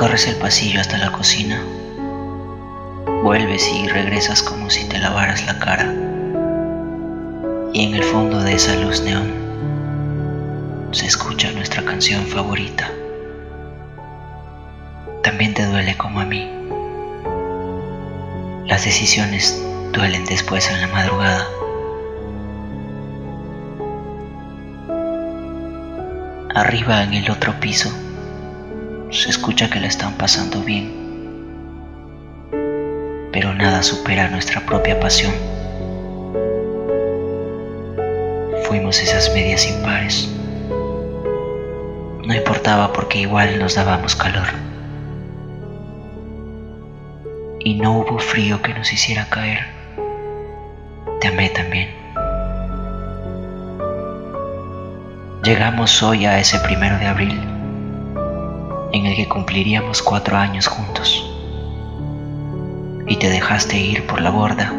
Recorres el pasillo hasta la cocina. Vuelves y regresas como si te lavaras la cara. Y en el fondo de esa luz neón se escucha nuestra canción favorita. También te duele como a mí. Las decisiones duelen después en la madrugada. Arriba en el otro piso se escucha que la están pasando bien, pero nada supera nuestra propia pasión. Fuimos esas medias impares. No importaba porque igual nos dábamos calor. Y no hubo frío que nos hiciera caer. Te amé también. Llegamos hoy a ese primero de abril en el que cumpliríamos cuatro años juntos. Y te dejaste ir por la borda,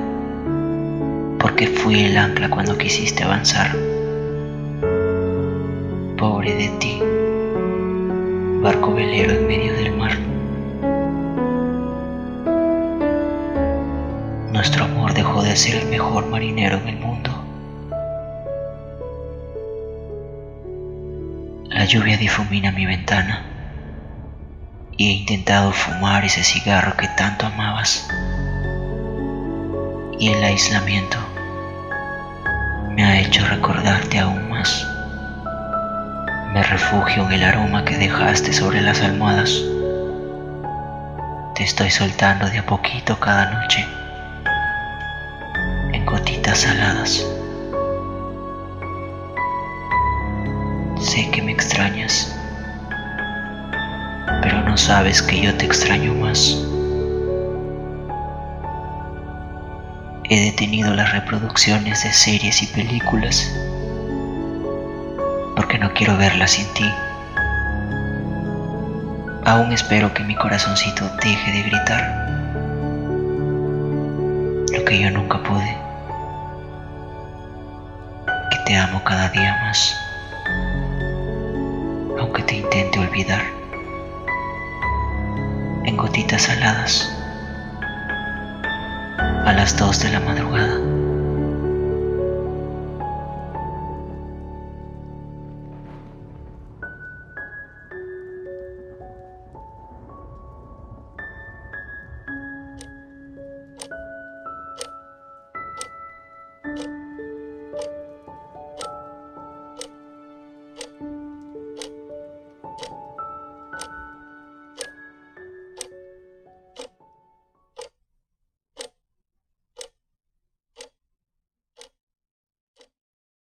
porque fui el ancla cuando quisiste avanzar. Pobre de ti, barco velero en medio del mar. Nuestro amor dejó de ser el mejor marinero en el mundo. La lluvia difumina mi ventana y he intentado fumar ese cigarro que tanto amabas. Y el aislamiento me ha hecho recordarte aún más. Me refugio en el aroma que dejaste sobre las almohadas. Te estoy soltando de a poquito cada noche, en gotitas saladas. Sé que me extrañas no sabes que yo te extraño más. He detenido las reproducciones de series y películas porque no quiero verlas sin ti. Aún espero que mi corazoncito deje de gritar lo que yo nunca pude. Que te amo cada día más, aunque te intente olvidar gotitas saladas a las dos de la madrugada.